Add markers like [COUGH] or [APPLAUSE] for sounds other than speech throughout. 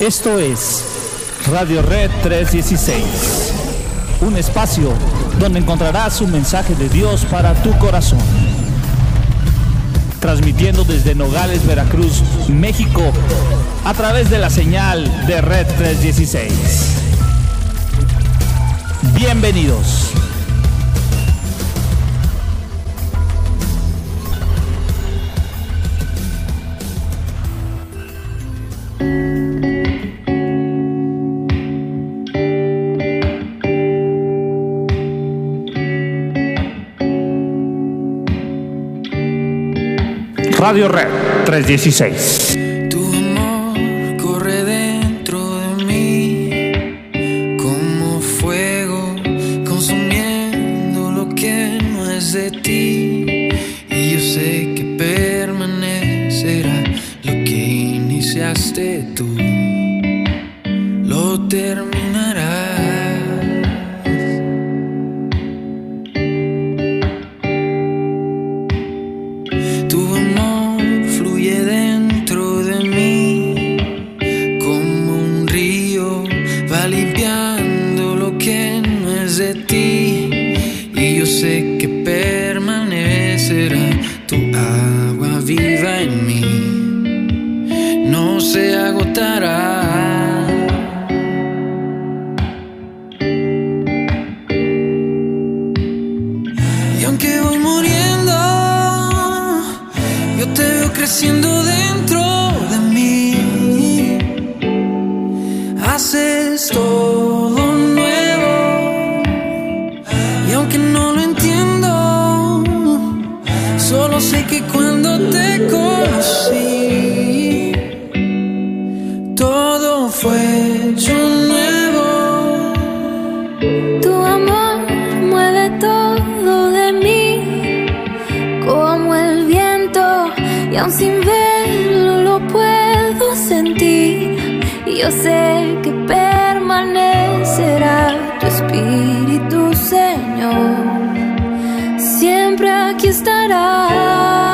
Esto es Radio Red 316, un espacio donde encontrarás un mensaje de Dios para tu corazón. Transmitiendo desde Nogales, Veracruz, México, a través de la señal de Red 316. Bienvenidos. Radio Red 316. Aun sin verlo lo puedo sentir. Yo sé que permanecerá tu espíritu Señor. Siempre aquí estará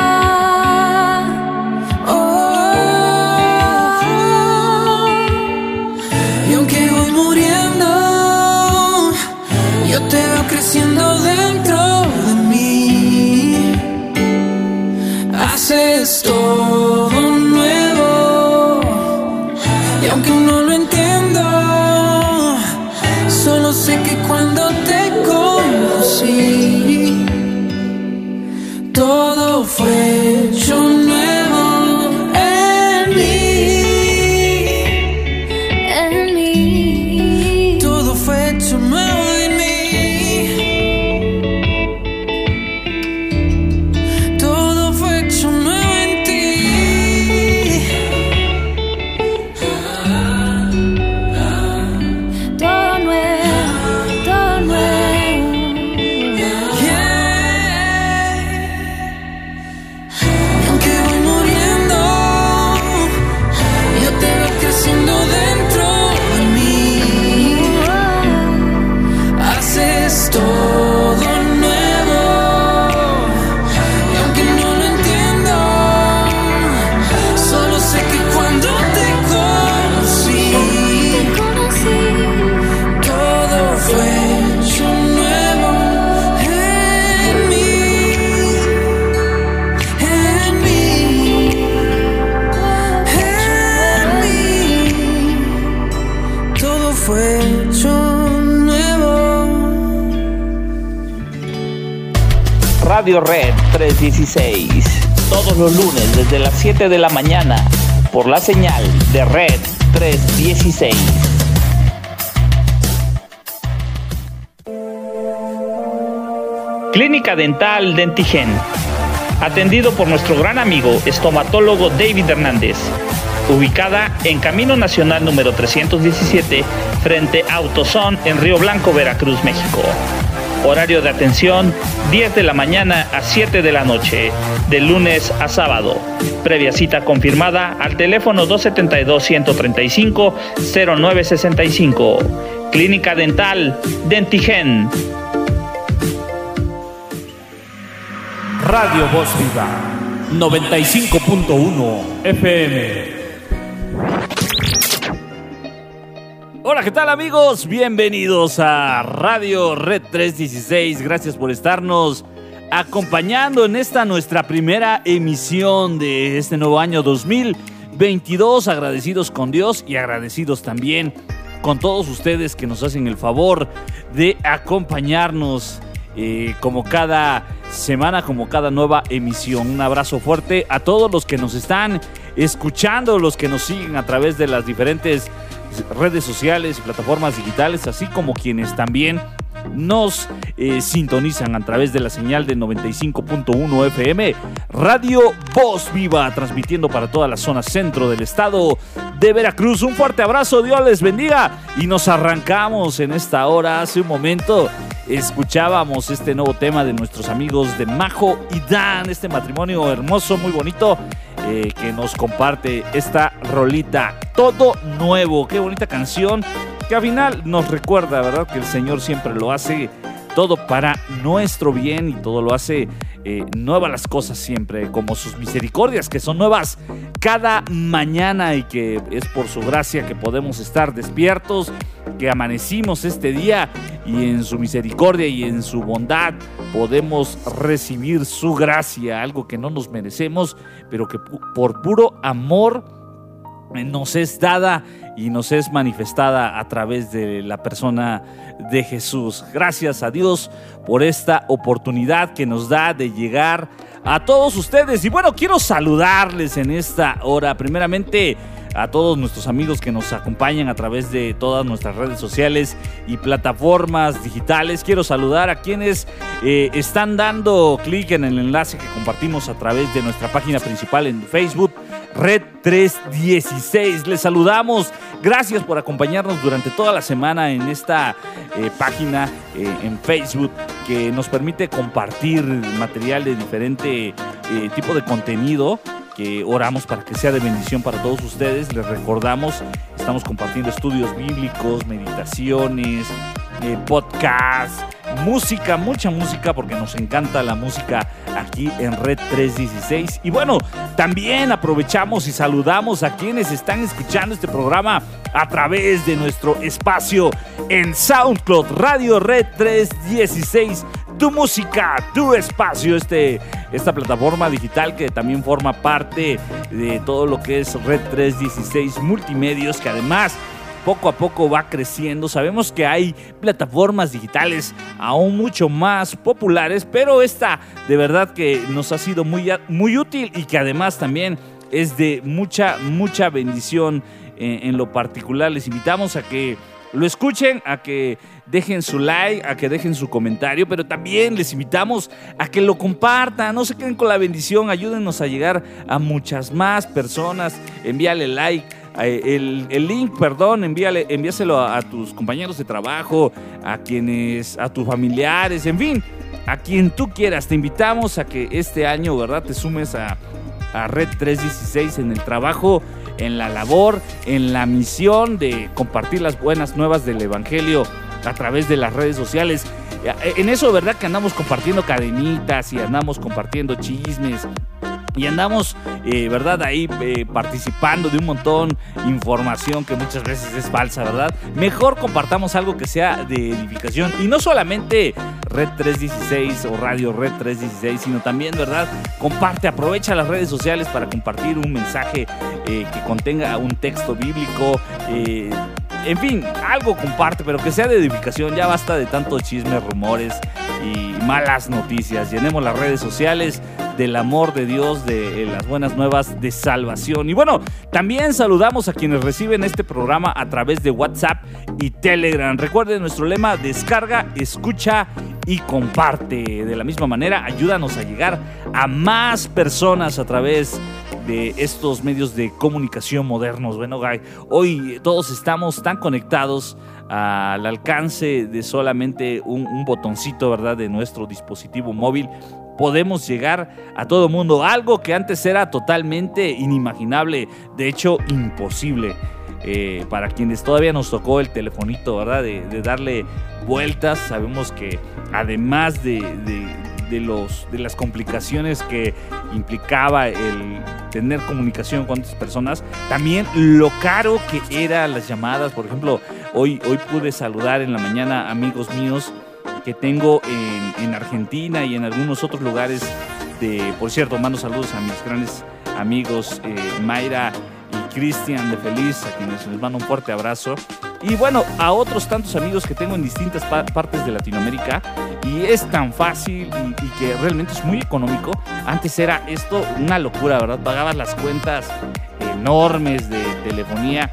Radio Red 316. Todos los lunes desde las 7 de la mañana por la señal de Red 316. Clínica Dental Dentigen. Atendido por nuestro gran amigo estomatólogo David Hernández. Ubicada en Camino Nacional número 317 frente a Autosón en Río Blanco, Veracruz, México. Horario de atención 10 de la mañana a 7 de la noche, de lunes a sábado. Previa cita confirmada al teléfono 272-135-0965. Clínica Dental Dentigen. Radio Voz Viva 95.1 FM. Hola, ¿qué tal amigos? Bienvenidos a Radio Red 316. Gracias por estarnos acompañando en esta nuestra primera emisión de este nuevo año 2022. Agradecidos con Dios y agradecidos también con todos ustedes que nos hacen el favor de acompañarnos eh, como cada semana, como cada nueva emisión. Un abrazo fuerte a todos los que nos están escuchando, los que nos siguen a través de las diferentes redes sociales y plataformas digitales, así como quienes también nos eh, sintonizan a través de la señal de 95.1 FM, Radio Voz Viva, transmitiendo para toda la zona centro del estado de Veracruz. Un fuerte abrazo, Dios les bendiga y nos arrancamos en esta hora. Hace un momento escuchábamos este nuevo tema de nuestros amigos de Majo y Dan, este matrimonio hermoso, muy bonito. Eh, que nos comparte esta rolita, todo nuevo, qué bonita canción, que al final nos recuerda, ¿verdad? Que el Señor siempre lo hace todo para nuestro bien y todo lo hace eh, nuevas las cosas siempre, como sus misericordias que son nuevas cada mañana y que es por su gracia que podemos estar despiertos, que amanecimos este día y en su misericordia y en su bondad podemos recibir su gracia, algo que no nos merecemos, pero que por puro amor nos es dada y nos es manifestada a través de la persona de Jesús. Gracias a Dios por esta oportunidad que nos da de llegar a todos ustedes. Y bueno, quiero saludarles en esta hora. Primeramente, a todos nuestros amigos que nos acompañan a través de todas nuestras redes sociales y plataformas digitales. Quiero saludar a quienes eh, están dando clic en el enlace que compartimos a través de nuestra página principal en Facebook Red 316. Les saludamos. Gracias por acompañarnos durante toda la semana en esta eh, página eh, en Facebook que nos permite compartir material de diferente eh, tipo de contenido que oramos para que sea de bendición para todos ustedes. Les recordamos, estamos compartiendo estudios bíblicos, meditaciones, podcasts música, mucha música, porque nos encanta la música aquí en Red 316. Y bueno, también aprovechamos y saludamos a quienes están escuchando este programa a través de nuestro espacio en SoundCloud Radio Red 316 tu música, tu espacio, este, esta plataforma digital que también forma parte de todo lo que es Red 316 Multimedios, que además poco a poco va creciendo. Sabemos que hay plataformas digitales aún mucho más populares, pero esta de verdad que nos ha sido muy, muy útil y que además también es de mucha, mucha bendición en, en lo particular. Les invitamos a que lo escuchen, a que dejen su like, a que dejen su comentario, pero también les invitamos a que lo compartan, no se queden con la bendición, ayúdenos a llegar a muchas más personas, envíale like el, link, perdón, envíale, envíaselo a, tus compañeros de trabajo, a quienes, a tus familiares, en fin, a quien tú quieras. Te invitamos a que este año, ¿verdad?, te sumes a, a Red 316 en el trabajo, en la labor, en la misión de compartir las buenas nuevas del Evangelio a través de las redes sociales. En eso, ¿verdad? Que andamos compartiendo cadenitas y andamos compartiendo chismes y andamos, eh, ¿verdad? Ahí eh, participando de un montón información que muchas veces es falsa, ¿verdad? Mejor compartamos algo que sea de edificación y no solamente Red 316 o Radio Red 316, sino también, ¿verdad? Comparte, aprovecha las redes sociales para compartir un mensaje eh, que contenga un texto bíblico. en fin, algo comparte, pero que sea de edificación. Ya basta de tantos chismes, rumores y malas noticias. Llenemos las redes sociales del amor de Dios, de las buenas nuevas de salvación. Y bueno, también saludamos a quienes reciben este programa a través de WhatsApp y Telegram. Recuerden nuestro lema, descarga, escucha y comparte. De la misma manera, ayúdanos a llegar a más personas a través de estos medios de comunicación modernos. Bueno, hoy todos estamos tan conectados al alcance de solamente un, un botoncito, ¿verdad? De nuestro dispositivo móvil podemos llegar a todo mundo. Algo que antes era totalmente inimaginable, de hecho imposible. Eh, para quienes todavía nos tocó el telefonito, ¿verdad? De, darle vueltas, sabemos que además de, los, de las complicaciones que implicaba el tener comunicación con otras personas. También lo caro que eran las llamadas. Por ejemplo, hoy, hoy pude saludar en la mañana amigos míos que tengo en, en Argentina y en algunos otros lugares. De, por cierto, mando saludos a mis grandes amigos eh, Mayra y Cristian de Feliz, a quienes les mando un fuerte abrazo. Y bueno, a otros tantos amigos que tengo en distintas pa- partes de Latinoamérica. Y es tan fácil y, y que realmente es muy económico. Antes era esto una locura, ¿verdad? Pagabas las cuentas enormes de telefonía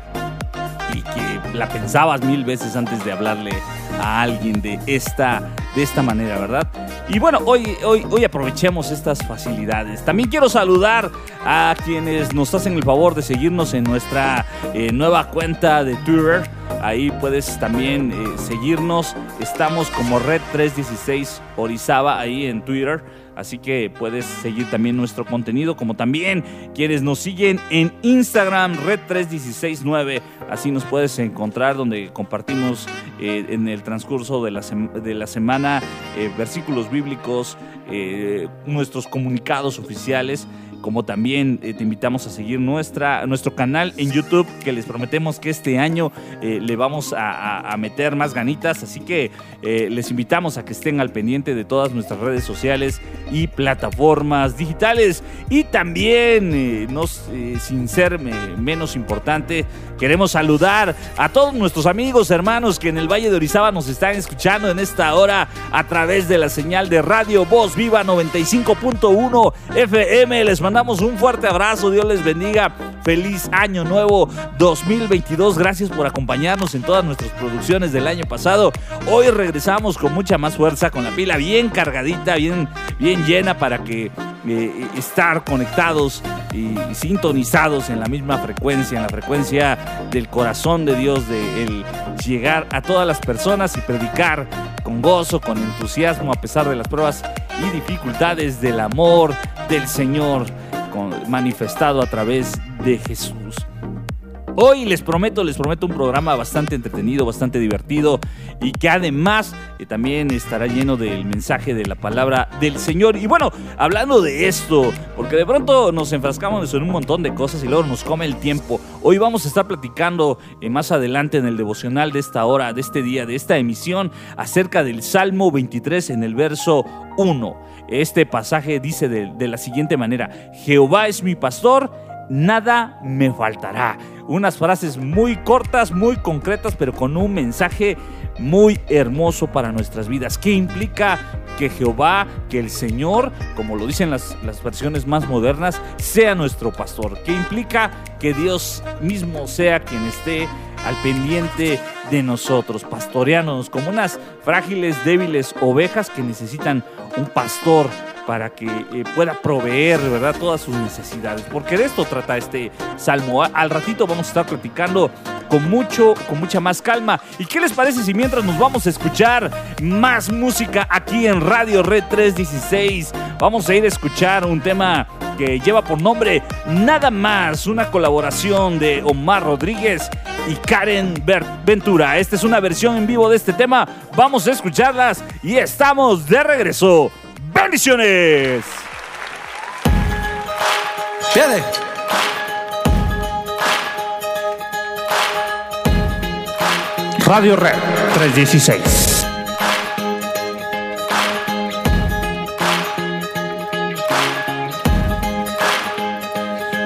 y que la pensabas mil veces antes de hablarle a alguien de esta, de esta manera, ¿verdad? Y bueno, hoy, hoy, hoy aprovechemos estas facilidades. También quiero saludar a quienes nos hacen el favor de seguirnos en nuestra eh, nueva cuenta de Twitter. Ahí puedes también eh, seguirnos. Estamos como Red 316 Orizaba ahí en Twitter. Así que puedes seguir también nuestro contenido, como también quienes nos siguen en Instagram, Red3169. Así nos puedes encontrar, donde compartimos eh, en el transcurso de la, de la semana eh, versículos bíblicos, eh, nuestros comunicados oficiales. Como también eh, te invitamos a seguir nuestra, nuestro canal en YouTube, que les prometemos que este año eh, le vamos a, meter más ganitas. Así que eh, les invitamos a que estén al pendiente de todas nuestras redes sociales y plataformas digitales. Y también, no, sin ser menos importante, queremos saludar a todos nuestros amigos, hermanos que en el Valle de Orizaba nos están escuchando en esta hora a través de la señal de Radio Voz Viva 95.1 FM. Les mandamos un fuerte abrazo, Dios les bendiga. Feliz año nuevo 2022. Gracias por acompañarnos en todas nuestras producciones del año pasado. Hoy regresamos con mucha más fuerza, con la pila bien cargadita, bien, bien llena para que eh, estar conectados y sintonizados en la misma frecuencia, en la frecuencia del corazón de Dios, de el llegar a todas las personas y predicar con gozo, con entusiasmo, a pesar de las pruebas y dificultades del amor del Señor manifestado a través de Jesús. Hoy les prometo, les prometo un programa bastante entretenido, bastante divertido y que además eh, también estará lleno del mensaje de la palabra del Señor. Y bueno, hablando de esto, porque de pronto nos enfrascamos en un montón de cosas y luego nos come el tiempo. Hoy vamos a estar platicando eh, más adelante en el devocional de esta hora, de este día, de esta emisión, acerca del Salmo 23 en el verso 1. Este pasaje dice de, de la siguiente manera, Jehová es mi pastor, nada me faltará. Unas frases muy cortas, muy concretas, pero con un mensaje muy hermoso para nuestras vidas. ¿Qué implica que Jehová, que el Señor, como lo dicen las, las versiones más modernas, sea nuestro pastor? ¿Qué implica que Dios mismo sea quien esté al pendiente de nosotros, pastoreándonos como unas frágiles, débiles ovejas que necesitan un pastor para que eh, pueda proveer, ¿verdad?, todas sus necesidades. Porque de esto trata este salmo. Al ratito vamos a estar platicando con mucho, con mucha más calma. ¿Y qué les parece si mientras nos vamos a escuchar más música aquí en Radio Red 316? Vamos a ir a escuchar un tema que lleva por nombre Nada más, una colaboración de Omar Rodríguez y Karen Ventura. Esta es una versión en vivo de este tema. Vamos a escucharlas y estamos de regreso. ¡Bendiciones! Viene. Radio Red 316.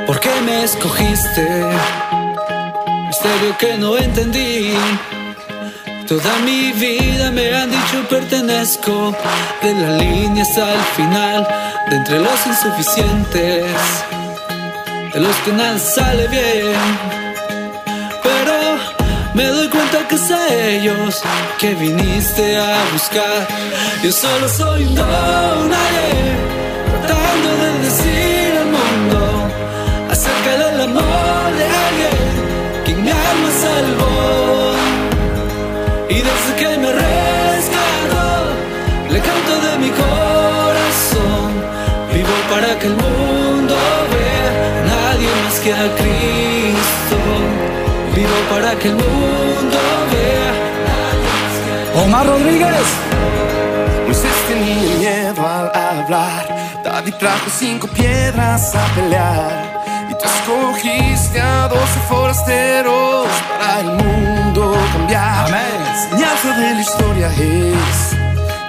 ¿Por qué me escogiste? Misterio que no entendí. Toda mi vida me han dicho pertenezco de la línea hasta el final, de entre los insuficientes, de los que nada sale bien. Pero me doy cuenta que es a ellos que viniste a buscar. Yo solo soy un tratando de decir al mundo acerca del amor de alguien mi alma salvó. Y desde que me rescató, le canto de mi corazón. Vivo para que el mundo vea a nadie más que a Cristo. Vivo para que el mundo vea a nadie más que a Cristo. Omar Rodríguez. Moisés tenía miedo al hablar. David trajo cinco piedras a pelear. Escogiste a doce forasteros para el mundo cambiar. Amén. La enseñanza de la historia es,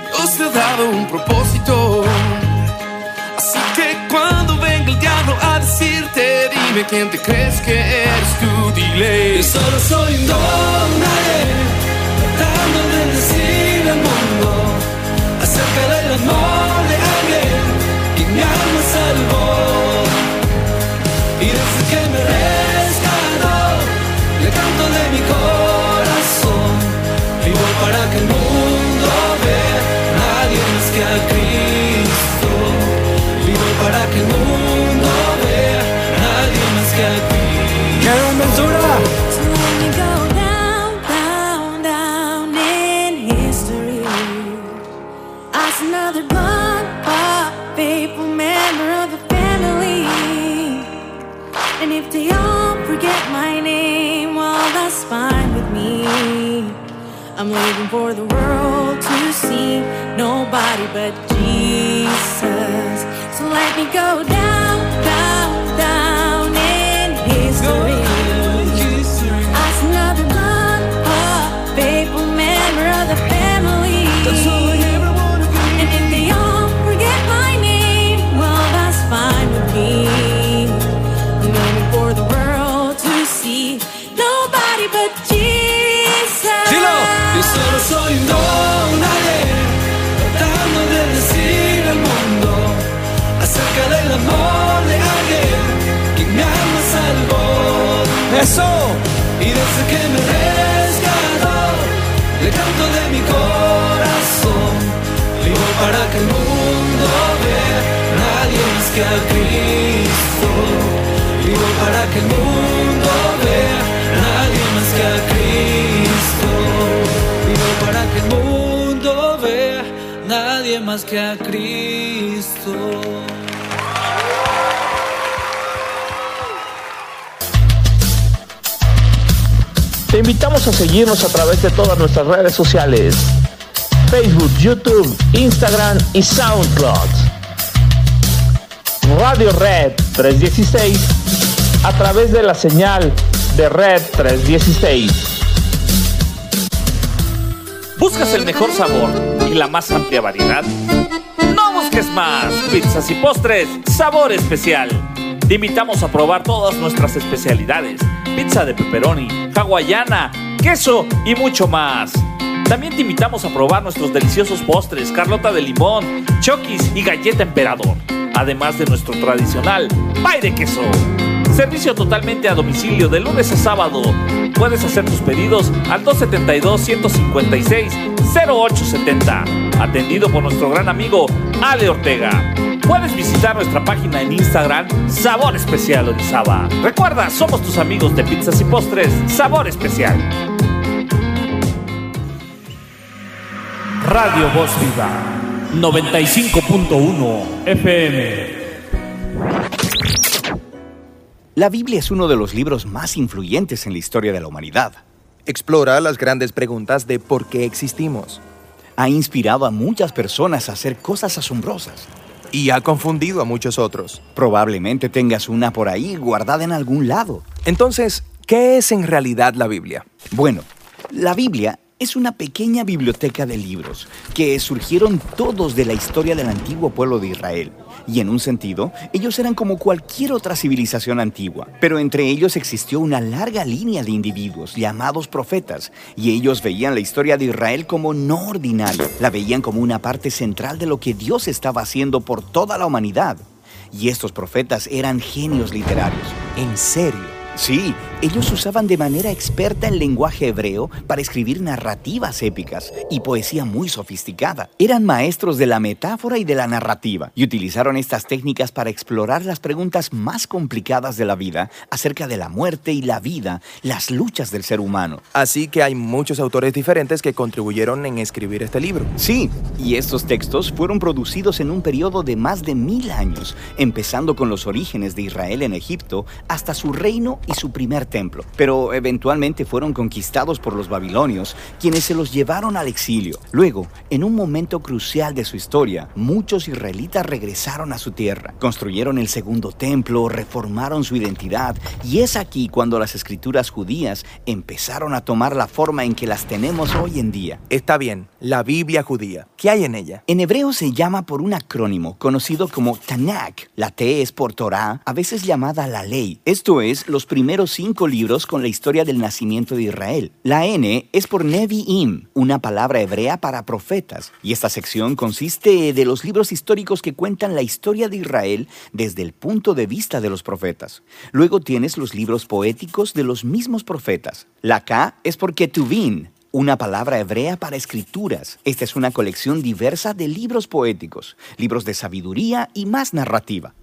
Dios te ha dado un propósito. Así que cuando venga el diablo a decirte, dime quién te crees que eres tú, dile. Yo solo soy un donadie, Y I'm living for the world to see nobody but Jesus. So let me go down, amor de alguien que mi alma salvó. ¡Eso! Y desde que me rescató, le canto de mi corazón. Vivo para que el mundo vea nadie más que a Cristo. Vivo para que el mundo vea nadie más que a Cristo. Vivo para que el mundo vea nadie más que a Cristo. Te invitamos a seguirnos a través de todas nuestras redes sociales. Facebook, YouTube, Instagram y SoundCloud. Radio Red 316 a través de la señal de Red 316. ¿Buscas el mejor sabor y la más amplia variedad? No busques más. Pizzas y postres, sabor especial. Te invitamos a probar todas nuestras especialidades. Pizza de pepperoni, hawaiana, queso y mucho más. También te invitamos a probar nuestros deliciosos postres, carlota de limón, chokis y galleta emperador. Además de nuestro tradicional pay de queso. Servicio totalmente a domicilio de lunes a sábado. Puedes hacer tus pedidos al 272-156-0870. Atendido por nuestro gran amigo Ale Ortega. Puedes visitar nuestra página en Instagram Sabor Especial Orizaba. Recuerda, somos tus amigos de pizzas y postres Sabor Especial. Radio Voz Viva 95.1 FM. La Biblia es uno de los libros más influyentes en la historia de la humanidad. Explora las grandes preguntas de por qué existimos Ha inspirado a muchas personas a hacer cosas asombrosas. y ha confundido a muchos otros. Probablemente tengas una por ahí guardada en algún lado. Entonces, ¿qué es en realidad la Biblia? Bueno, la Biblia es una pequeña biblioteca de libros que surgieron todos de la historia del antiguo pueblo de Israel. Y en un sentido, ellos eran como cualquier otra civilización antigua, pero entre ellos existió una larga línea de individuos llamados profetas, y ellos veían la historia de Israel como no ordinaria, la veían como una parte central de lo que Dios estaba haciendo por toda la humanidad. Y estos profetas eran genios literarios. ¿En serio? Sí, ellos usaban de manera experta el lenguaje hebreo para escribir narrativas épicas y poesía muy sofisticada. Eran maestros de la metáfora y de la narrativa y utilizaron estas técnicas para explorar las preguntas más complicadas de la vida acerca de la muerte y la vida, las luchas del ser humano. Así que hay muchos autores diferentes que contribuyeron en escribir este libro. Sí, y estos textos fueron producidos en un periodo de más de mil años, empezando con los orígenes de Israel en Egipto hasta su reino y su primer templo, pero eventualmente fueron conquistados por los babilonios, quienes se los llevaron al exilio. Luego, en un momento crucial de su historia, muchos israelitas regresaron a su tierra, construyeron el segundo templo, reformaron su identidad, y es aquí cuando las escrituras judías empezaron a tomar la forma en que las tenemos hoy en día. Está bien, la Biblia judía. ¿Qué hay en ella? En hebreo se llama por un acrónimo conocido como Tanakh. La T es por Torah, a veces llamada la ley. Esto es, los primeros cinco libros con la historia del nacimiento de Israel. La N es por Nevi'im, una palabra hebrea para profetas. Y esta sección consiste de los libros históricos que cuentan la historia de Israel desde el punto de vista de los profetas. Luego tienes los libros poéticos de los mismos profetas. La K es por Ketuvim, una palabra hebrea para escrituras. Esta es una colección diversa de libros poéticos, libros de sabiduría y más narrativa.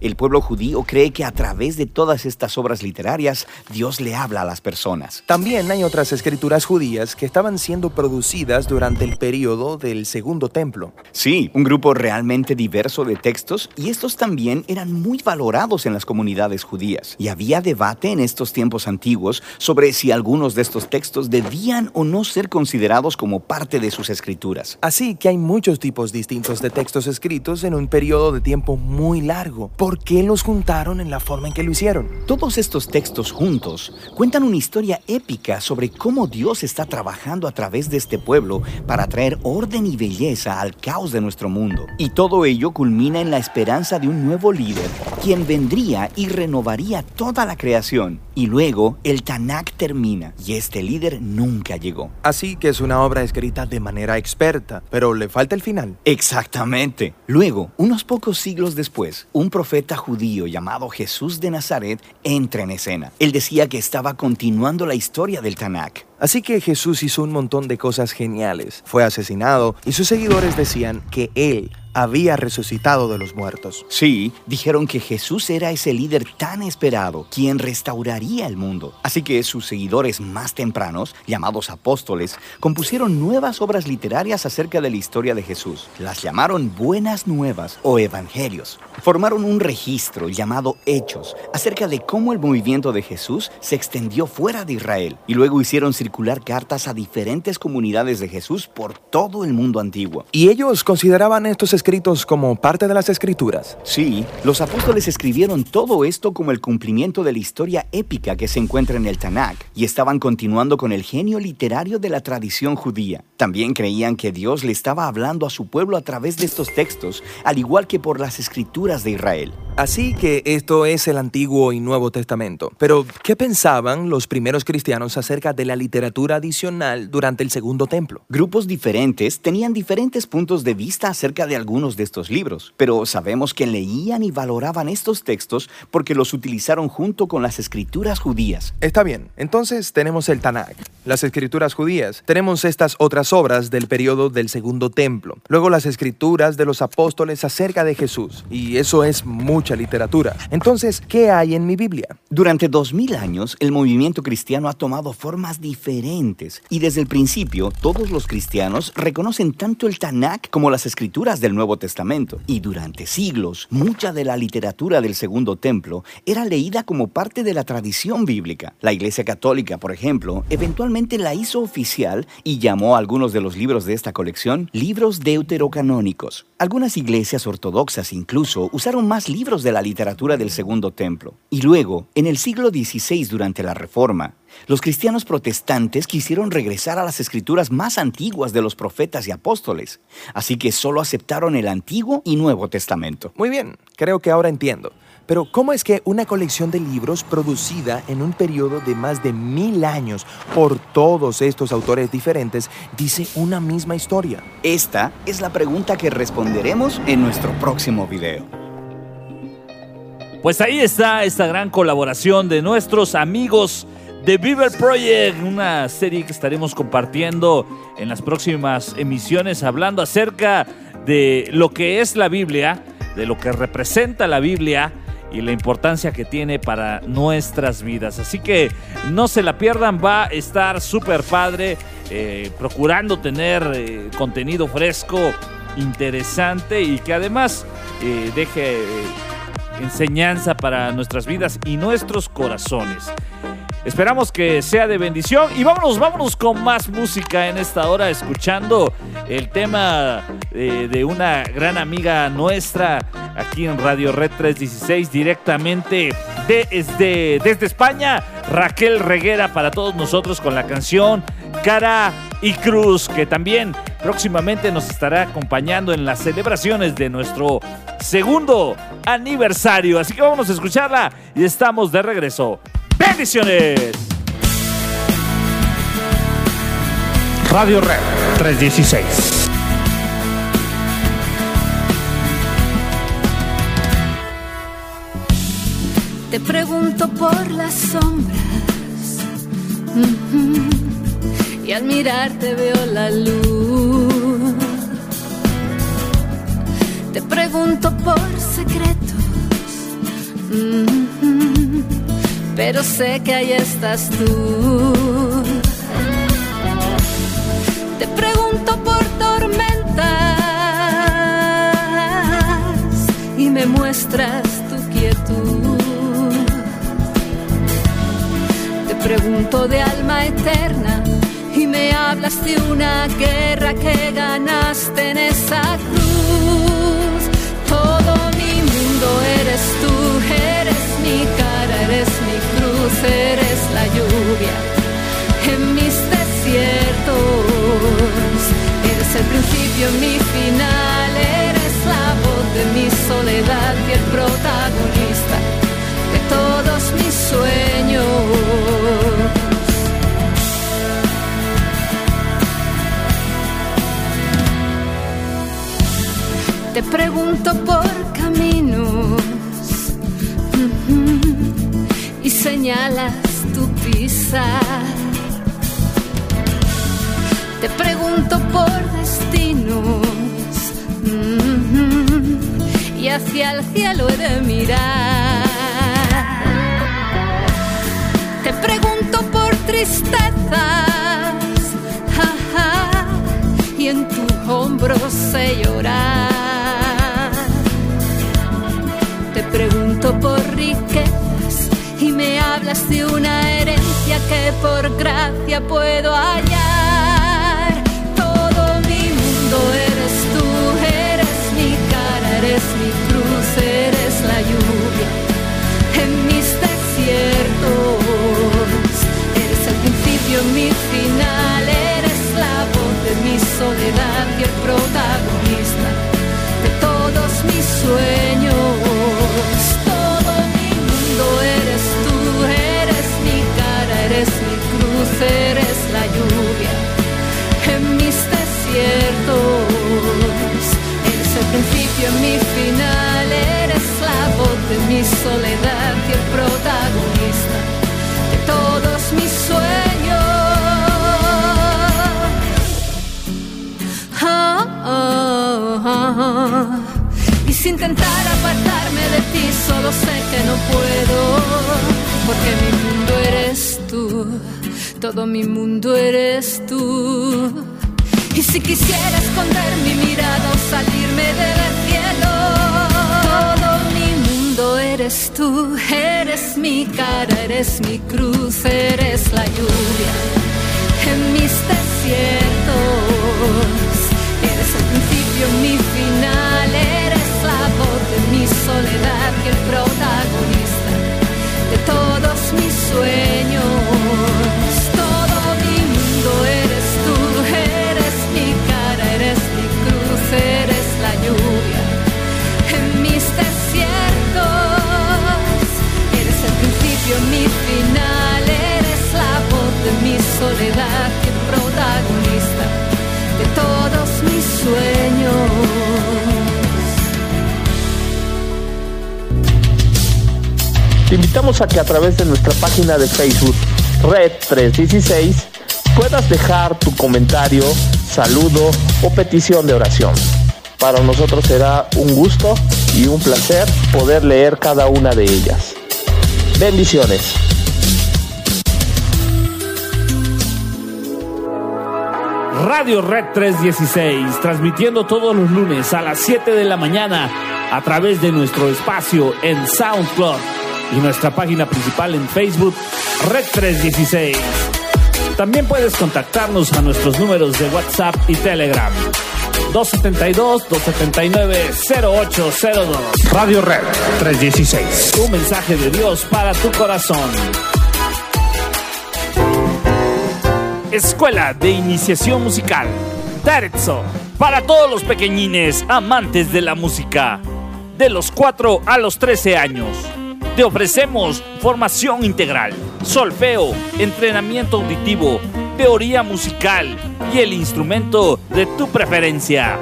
El pueblo judío cree que a través de todas estas obras literarias Dios le habla a las personas. También hay otras escrituras judías que estaban siendo producidas durante el periodo del Segundo Templo. Sí, un grupo realmente diverso de textos y estos también eran muy valorados en las comunidades judías. Y había debate en estos tiempos antiguos sobre si algunos de estos textos debían o no ser considerados como parte de sus escrituras. Así que hay muchos tipos distintos de textos escritos en un periodo de tiempo muy largo. ¿Por qué los juntaron en la forma en que lo hicieron? Todos estos textos juntos cuentan una historia épica sobre cómo Dios está trabajando a través de este pueblo para traer orden y belleza al caos de nuestro mundo. Y todo ello culmina en la esperanza de un nuevo líder, quien vendría y renovaría toda la creación. Y luego el Tanakh termina y este líder nunca llegó. Así que es una obra escrita de manera experta, pero le falta el final. Exactamente. Luego, unos pocos siglos después, un profeta judío llamado Jesús de Nazaret entra en escena. Él decía que estaba continuando la historia del Tanakh. Así que Jesús hizo un montón de cosas geniales. Fue asesinado y sus seguidores decían que él había resucitado de los muertos. Sí, dijeron que Jesús era ese líder tan esperado, quien restauraría el mundo. Así que sus seguidores más tempranos, llamados apóstoles, compusieron nuevas obras literarias acerca de la historia de Jesús. Las llamaron Buenas Nuevas o Evangelios. Formaron un registro llamado Hechos acerca de cómo el movimiento de Jesús se extendió fuera de Israel y luego hicieron circular cartas a diferentes comunidades de Jesús por todo el mundo antiguo. Y ellos consideraban estos escritos como parte de las escrituras. Sí, los apóstoles escribieron todo esto como el cumplimiento de la historia épica que se encuentra en el Tanakh y estaban continuando con el genio literario de la tradición judía. También creían que Dios le estaba hablando a su pueblo a través de estos textos, al igual que por las escrituras de Israel. Así que esto es el Antiguo y Nuevo Testamento. Pero, ¿qué pensaban los primeros cristianos acerca de la literatura adicional durante el Segundo Templo? Grupos diferentes tenían diferentes puntos de vista acerca de algunos de estos libros, pero sabemos que leían y valoraban estos textos porque los utilizaron junto con las escrituras judías. Está bien, entonces tenemos el Tanakh, las escrituras judías, tenemos estas otras obras del periodo del Segundo Templo, luego las escrituras de los apóstoles acerca de Jesús, y eso es mucha literatura. Entonces, ¿qué hay en mi Biblia? Durante dos mil años, el movimiento cristiano ha tomado formas diferentes y desde el principio todos los cristianos reconocen tanto el Tanakh como las escrituras del Nuevo Testamento. Y durante siglos, mucha de la literatura del Segundo Templo era leída como parte de la tradición bíblica. La Iglesia Católica, por ejemplo, eventualmente la hizo oficial y llamó a algunos de los libros de esta colección libros deuterocanónicos. Algunas iglesias ortodoxas incluso usaron más libros de la literatura del Segundo Templo. Y luego, en el siglo XVI durante la Reforma, los cristianos protestantes quisieron regresar a las escrituras más antiguas de los profetas y apóstoles, así que solo aceptaron el Antiguo y Nuevo Testamento. Muy bien, creo que ahora entiendo. Pero ¿cómo es que una colección de libros producida en un periodo de más de mil años por todos estos autores diferentes dice una misma historia? Esta es la pregunta que responderemos en nuestro próximo video. Pues ahí está esta gran colaboración de nuestros amigos de Beaver Project, una serie que estaremos compartiendo en las próximas emisiones hablando acerca de lo que es la Biblia, de lo que representa la Biblia y la importancia que tiene para nuestras vidas. Así que no se la pierdan, va a estar súper padre, eh, procurando tener eh, contenido fresco, interesante y que además eh, deje enseñanza para nuestras vidas y nuestros corazones. Esperamos que sea de bendición y vámonos, vámonos con más música en esta hora, escuchando el tema eh, de una gran amiga nuestra aquí en Radio Red 316 directamente desde, desde España, Raquel Reguera para todos nosotros con la canción Cara y Cruz, que también próximamente nos estará acompañando en las celebraciones de nuestro segundo aniversario. Así que vamos a escucharla y estamos de regreso. ¡Bendiciones! Radio Red 316. Te pregunto por las sombras. Y al mirarte veo la luz. Te pregunto por secretos. Pero sé que ahí estás tú. Te pregunto por tormentas y me muestras tu quietud. Te pregunto de alma eterna y me hablas de una guerra que ganaste en esa cruz. Eres la lluvia en mis desiertos. Eres el principio, mi final, eres la voz de mi soledad y el protagonista de todos mis sueños. Te pregunto por señalas tu pisar. Te pregunto por destinos ujú, y hacia el cielo he de mirar. Te pregunto por tristezas hablas de una herencia que por gracia puedo hallar. Todo mi mundo eres tú, eres mi cara, eres mi cruz, eres la lluvia en mis desiertos. Eres el principio, mi final, eres la voz de mi soledad y el protagonista de todos mis sueños. La lluvia en mis desiertos. Eres el principio, mi final, eres la voz de mi soledad y el protagonista de todos mis sueños. Ah, ah, ah. Y sin intentar apartarme de ti, solo sé que no puedo, porque mi mundo tú, todo mi mundo eres tú. Y si quisiera esconder mi mirada o salirme del cielo, todo mi mundo eres tú, eres mi cara, eres mi cruz, eres la lluvia en mis desiertos. Invitamos a que a través de nuestra página de Facebook Red 316 puedas dejar tu comentario, saludo o petición de oración. Para nosotros será un gusto y un placer poder leer cada una de ellas. Bendiciones. Radio Red 316, transmitiendo todos los lunes a las 7 de la mañana a través de nuestro espacio en SoundCloud y nuestra página principal en Facebook Red 316. También puedes contactarnos a nuestros números de WhatsApp y Telegram. 272-279-0802. Radio Red 316. Un mensaje de Dios para tu corazón. Escuela de Iniciación Musical. Terzo. Para todos los pequeñines amantes de la música. De los 4 a los 13 años. Te ofrecemos formación integral, solfeo, entrenamiento auditivo, teoría musical y el instrumento de tu preferencia.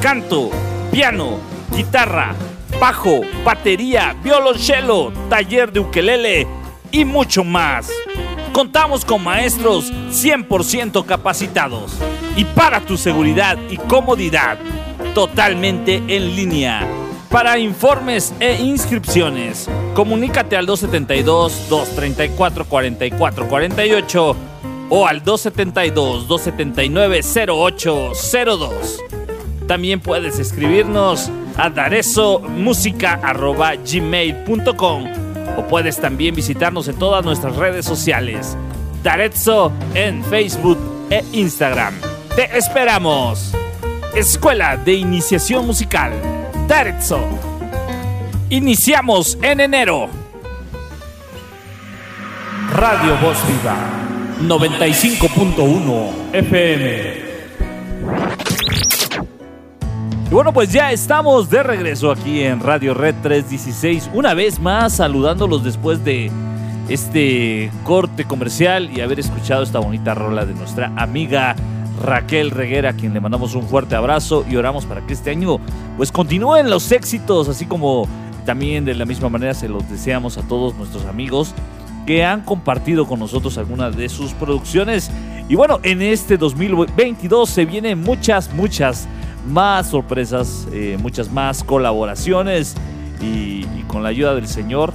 Canto, piano, guitarra, bajo, batería, violonchelo, taller de ukelele y mucho más. Contamos con maestros 100% capacitados y para tu seguridad y comodidad, totalmente en línea para informes e inscripciones, comunícate al 272-234-4448 o al 272-279-0802. También puedes escribirnos a darezomusica.gmail.com o puedes también visitarnos en todas nuestras redes sociales. Darezzo en Facebook e Instagram. Te esperamos. Escuela de Iniciación Musical. Terzo. Iniciamos en enero. Radio Voz Viva 95.1 FM. Y bueno, pues ya estamos de regreso aquí en Radio Red 316. Una vez más saludándolos después de este corte comercial y haber escuchado esta bonita rola de nuestra amiga Raquel Reguera, a quien le mandamos un fuerte abrazo y oramos para que este año pues continúen los éxitos, así como también de la misma manera se los deseamos a todos nuestros amigos que han compartido con nosotros algunas de sus producciones. Y bueno, en este 2022 se vienen muchas, muchas más sorpresas, eh, muchas más colaboraciones y, con la ayuda del Señor,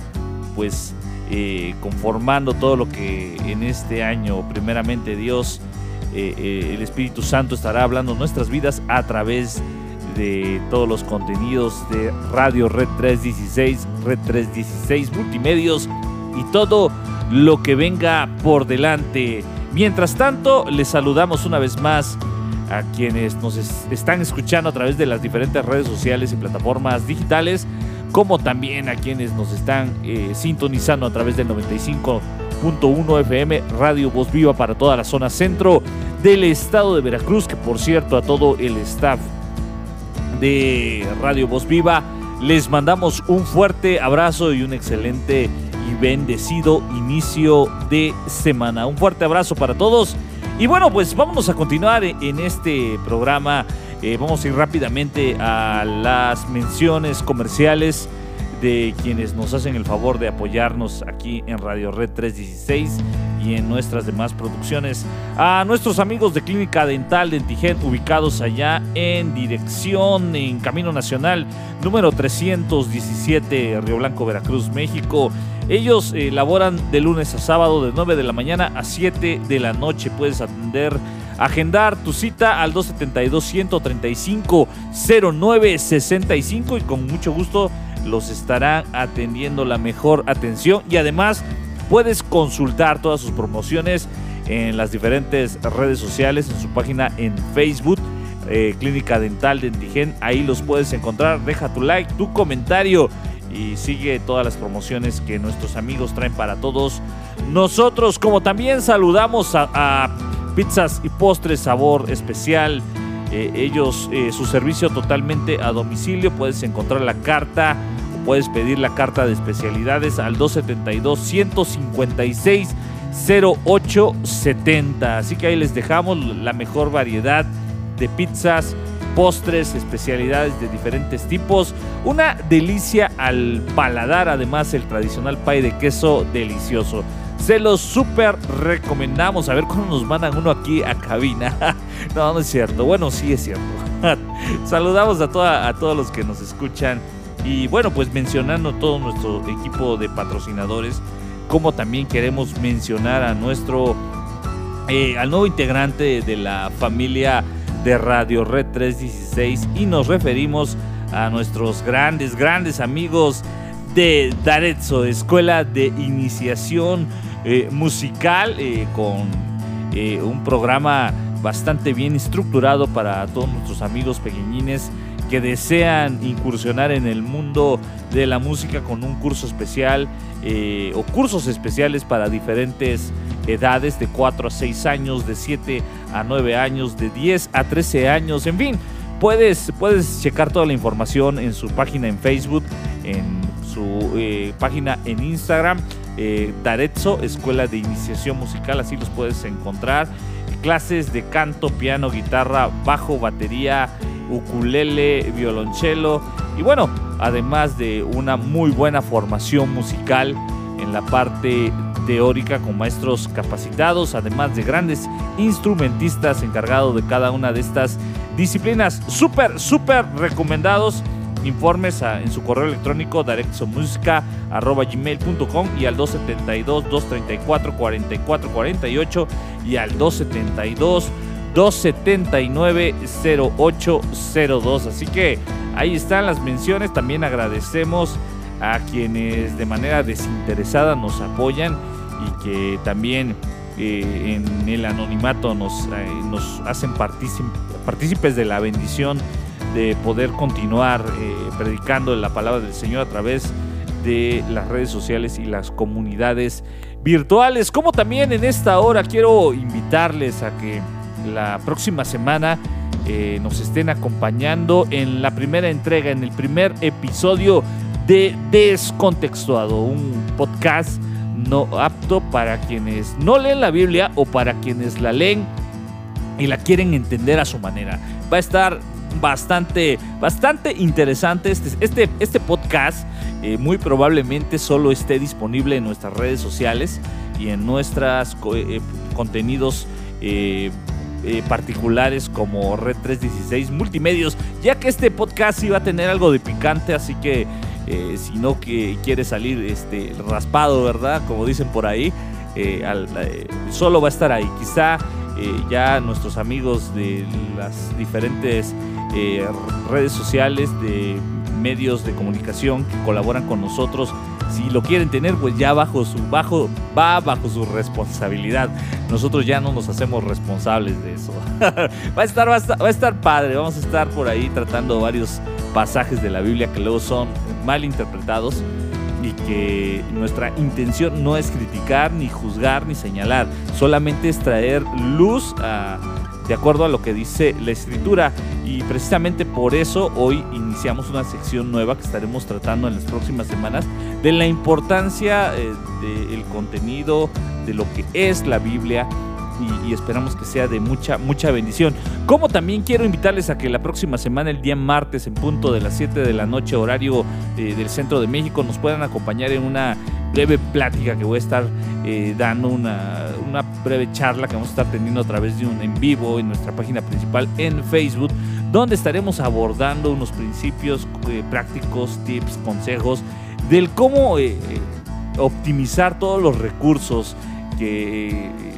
pues eh, conformando todo lo que en este año primeramente Dios eh, eh, el Espíritu Santo estará hablando nuestras vidas a través de todos los contenidos de Radio Red 316, Red 316 Multimedios y todo lo que venga por delante. Mientras tanto, les saludamos una vez más a quienes nos están escuchando a través de las diferentes redes sociales y plataformas digitales, como también a quienes nos están eh, sintonizando a través del 95 1 FM, Radio Voz Viva para toda la zona centro del estado de Veracruz, que por cierto a todo el staff de Radio Voz Viva les mandamos un fuerte abrazo y un excelente y bendecido inicio de semana. Un fuerte abrazo para todos. Y bueno, pues vamos a continuar en este programa. Eh, vamos a ir rápidamente a las menciones comerciales de quienes nos hacen el favor de apoyarnos aquí en Radio Red 316 y en nuestras demás producciones. A nuestros amigos de Clínica Dental Dentigen ubicados allá en dirección en Camino Nacional número 317 Río Blanco, Veracruz, México. Ellos eh, laboran de lunes a sábado de 9 de la mañana a 7 de la noche. Puedes atender agendar tu cita al 272 135 0965 y con mucho gusto los estará atendiendo la mejor atención y además puedes consultar todas sus promociones en las diferentes redes sociales, en su página en Facebook. Eh, Clínica Dental Dentigen, ahí los puedes encontrar. Deja tu like, tu comentario y sigue todas las promociones que nuestros amigos traen para todos nosotros. Como también saludamos a, Pizzas y Postres Sabor Especial. Eh, ellos, eh, su servicio totalmente a domicilio. Puedes encontrar la carta Puedes pedir la carta de especialidades al 272-156-0870. Así que ahí les dejamos la mejor variedad de pizzas, postres, especialidades de diferentes tipos. Una delicia al paladar, además el tradicional pay de queso delicioso. Se los súper recomendamos. A ver cuándo nos mandan uno aquí a cabina. [LAUGHS] no, no es cierto. Bueno, sí es cierto. [LAUGHS] Saludamos a, toda, a todos los que nos escuchan y bueno, pues mencionando todo nuestro equipo de patrocinadores, como también queremos mencionar a nuestro, eh, al nuevo integrante de la familia de Radio Red 316 y nos referimos a nuestros grandes, grandes amigos de Darezzo, Escuela de Iniciación eh, Musical, eh, con eh, un programa bastante bien estructurado para todos nuestros amigos pequeñines que desean incursionar en el mundo de la música con un curso especial o cursos especiales para diferentes edades de 4 a 6 años, de 7 a 9 años, de 10 a 13 años, en fin. Puedes, puedes checar toda la información en su página en Facebook, en su página en Instagram, eh, Escuela de Iniciación Musical, así los puedes encontrar. Clases de canto, piano, guitarra, bajo, batería, ukulele, violonchelo y bueno, además de una muy buena formación musical en la parte teórica con maestros capacitados, además de grandes instrumentistas encargados de cada una de estas disciplinas. Súper, súper recomendados. Informes en su correo electrónico directsomusica.gmail.com y al 272-234-4448 y al 272 279 0802. Así que ahí están las menciones. También agradecemos a quienes de manera desinteresada nos apoyan y que también eh, en el anonimato nos, eh, nos hacen partícipes de la bendición de poder continuar eh, predicando la palabra del Señor a través de las redes sociales y las comunidades virtuales. Como también en esta hora quiero invitarles a que la próxima semana nos estén acompañando en la primera entrega, en el primer episodio de Descontextuado, un podcast no apto para quienes no leen la Biblia o para quienes la leen y la quieren entender a su manera. Va a estar bastante, bastante interesante este, este, este podcast. Eh, muy probablemente solo esté disponible en nuestras redes sociales y en nuestros eh, contenidos eh, particulares como Red 316 Multimedios, ya que este podcast iba a tener algo de picante, así que si no que quiere salir este, raspado, ¿verdad? Como dicen por ahí, solo va a estar ahí. Quizá ya nuestros amigos de las diferentes redes sociales, de medios de comunicación que colaboran con nosotros, si lo quieren tener, pues ya bajo su bajo va bajo su responsabilidad. Nosotros ya no nos hacemos responsables de eso. [LAUGHS] va a estar va a estar padre. Vamos a estar por ahí tratando varios pasajes de la Biblia que luego son mal interpretados y que nuestra intención no es criticar, ni juzgar, ni señalar, solamente es traer luz de acuerdo a lo que dice la escritura. Y precisamente por eso hoy iniciamos una sección nueva que estaremos tratando en las próximas semanas de la importancia eh, del contenido, de lo que es la Biblia y, esperamos que sea de mucha, mucha bendición. Como también quiero invitarles a que la próxima semana, el día martes, en punto de las 7 de la noche, horario eh, del centro de México, nos puedan acompañar en una breve plática que voy a estar eh, dando, una, breve charla que vamos a estar teniendo a través de un en vivo en nuestra página principal en Facebook, donde estaremos abordando unos principios eh, prácticos, tips, consejos del cómo optimizar todos los recursos que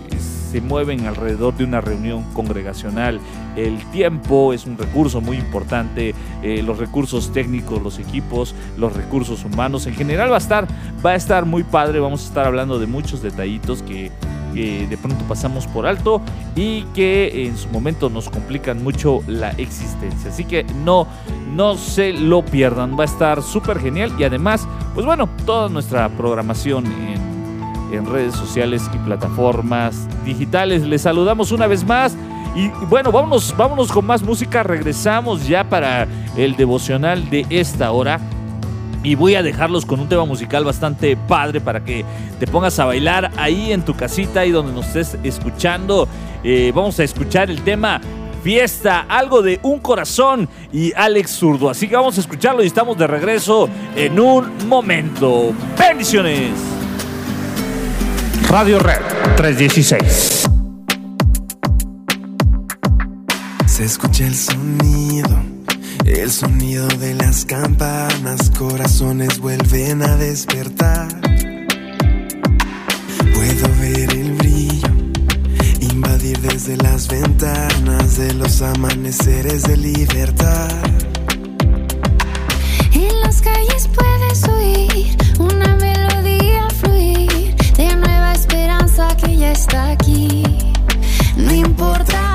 se mueven alrededor de una reunión congregacional. El tiempo es un recurso muy importante, eh, los recursos técnicos, los equipos, los recursos humanos. En general va a estar, va a estar muy padre. Vamos a estar hablando de muchos detallitos que, de pronto pasamos por alto y que en su momento nos complican mucho la existencia. Así que no, no se lo pierdan. Va a estar súper genial y además, pues bueno, toda nuestra programación en en redes sociales y plataformas digitales. Les saludamos una vez más. Y bueno, vámonos, vámonos con más música. Regresamos ya para el devocional de esta hora. Y voy a dejarlos con un tema musical bastante padre para que te pongas a bailar ahí en tu casita, ahí donde nos estés escuchando. Eh, vamos a escuchar el tema Fiesta, algo de un corazón y Alex Zurdo. Así que vamos a escucharlo y estamos de regreso en un momento. Bendiciones. Radio Red 316. Se escucha el sonido, el sonido de las campanas, corazones vuelven a despertar. Puedo ver el brillo, invadir desde las ventanas de los amaneceres de libertad. En las calles puedes oír una melodía está aquí. No importa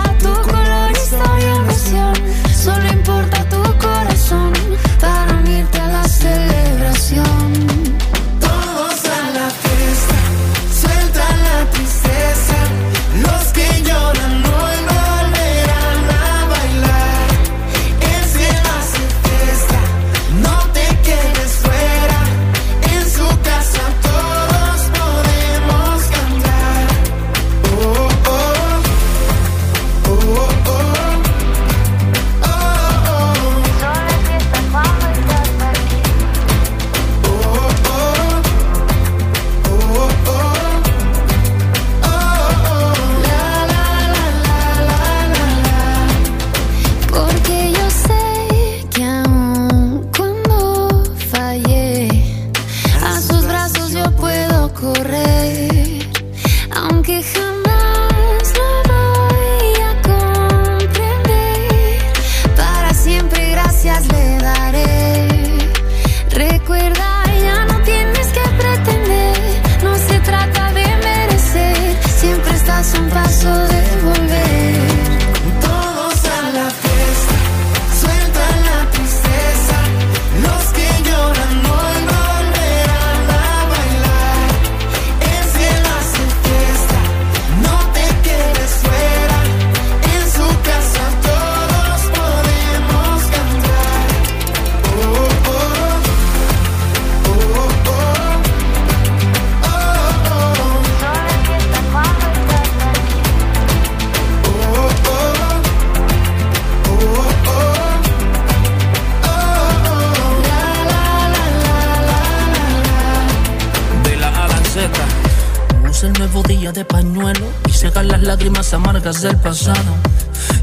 lágrimas amargas del pasado.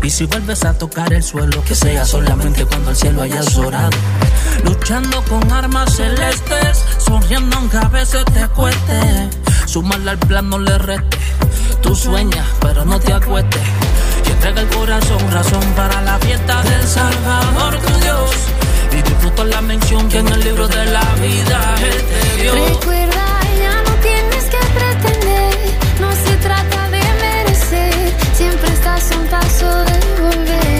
Y si vuelves a tocar el suelo, que sea solamente cuando el cielo haya llorado. Luchando con armas celestes, sonriendo aunque a veces te cueste. Sumarle al plan no le reste. Tú sueñas, pero no te acuestes. Y entrega el corazón, razón para la fiesta del Salvador, tu Dios. Y disfruta la mención que en el libro de la vida Él te dio. Recuerda, ya no tienes que pretender, no se trata siempre estás a un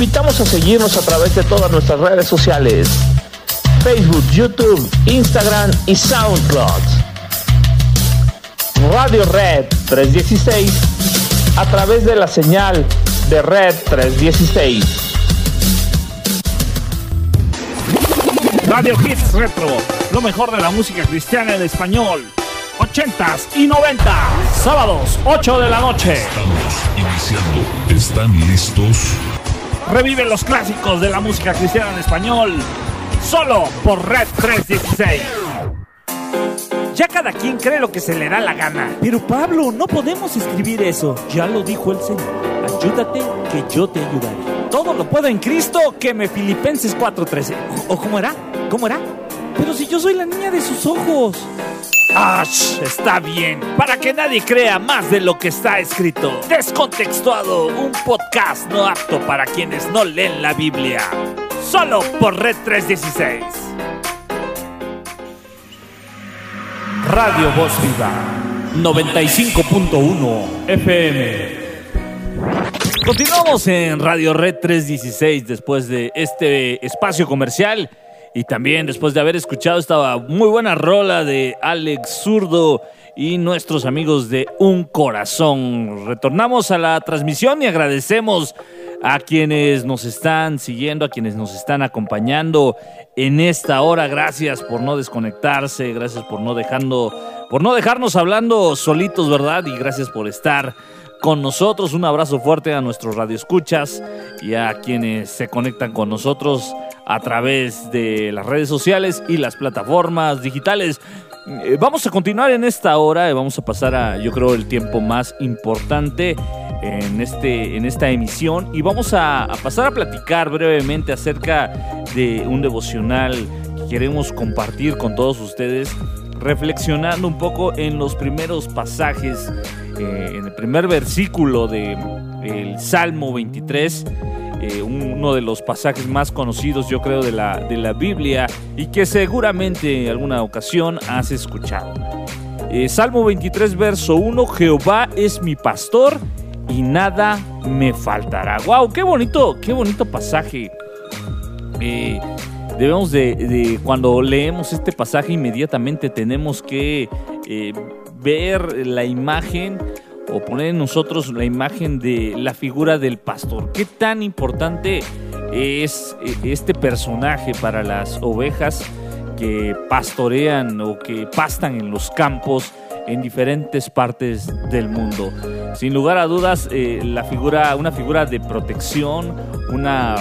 invitamos a seguirnos a través de todas nuestras redes sociales. Facebook, YouTube, Instagram y SoundCloud. Radio Red 316 a través de la señal de Red 316. Radio Hits Retro, lo mejor de la música cristiana en español. 80s y 90 sábados 8 de la noche. Estamos iniciando. ¿Están listos? Revive los clásicos de la música cristiana en español. Solo por Red 316. Ya cada quien cree lo que se le da la gana. Pero Pablo, no podemos escribir eso. Ya lo dijo el Señor. Ayúdate que yo te ayudaré. Todo lo puedo en Cristo que me Filipenses 4:13. ¿O cómo era? ¿Cómo era? Pero si yo soy la niña de sus ojos. ¡Ash! Está bien. Para que nadie crea más de lo que está escrito. Descontextuado, un podcast no apto para quienes no leen la Biblia. Solo por Red 316. Radio Voz Viva 95.1 FM. Continuamos en Radio Red 316 después de este espacio comercial y también después de haber escuchado esta muy buena rola de Alex Zurdo y nuestros amigos de Un Corazón. Retornamos a la transmisión y agradecemos a quienes nos están siguiendo, a quienes nos están acompañando en esta hora. Gracias por no desconectarse, gracias por no dejando, por no dejarnos hablando solitos, ¿verdad? Y gracias por estar con nosotros. Un abrazo fuerte a nuestros radioescuchas y a quienes se conectan con nosotros a través de las redes sociales y las plataformas digitales. Eh, vamos a continuar en esta hora, vamos a pasar a, yo creo, el tiempo más importante en, este, en esta emisión y vamos a, a pasar a platicar brevemente acerca de un devocional que queremos compartir con todos ustedes, reflexionando un poco en los primeros pasajes, eh, en el primer versículo del el Salmo 23. Eh, uno de los pasajes más conocidos yo creo de la, de la Biblia y que seguramente en alguna ocasión has escuchado. Eh, Salmo 23 verso 1, Jehová es mi pastor y nada me faltará. ¡Wow! ¡Qué bonito! ¡Qué bonito pasaje! Debemos de, cuando leemos este pasaje inmediatamente tenemos que ver la imagen o poner en nosotros la imagen de la figura del pastor. ¿Qué tan importante es eh, este personaje para las ovejas que pastorean o que pastan en los campos en diferentes partes del mundo? Sin lugar a dudas, eh, la figura, una figura de protección, una,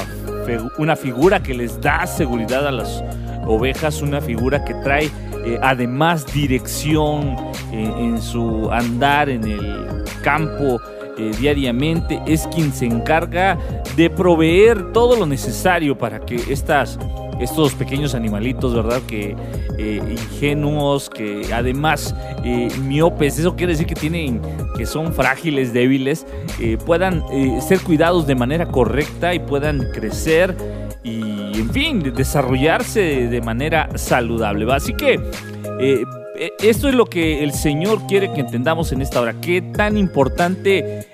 una figura que les da seguridad a las ovejas, una figura que trae eh, además dirección en su andar en el campo eh, diariamente, es quien se encarga de proveer todo lo necesario para que estas, estos pequeños animalitos, ¿verdad? Que eh, ingenuos, que además eh, miopes, eso quiere decir que tienen, que son frágiles, débiles, puedan ser cuidados de manera correcta y puedan crecer y, en fin, desarrollarse de manera saludable. Así que eh, esto es lo que el Señor quiere que entendamos en esta hora. Qué tan importante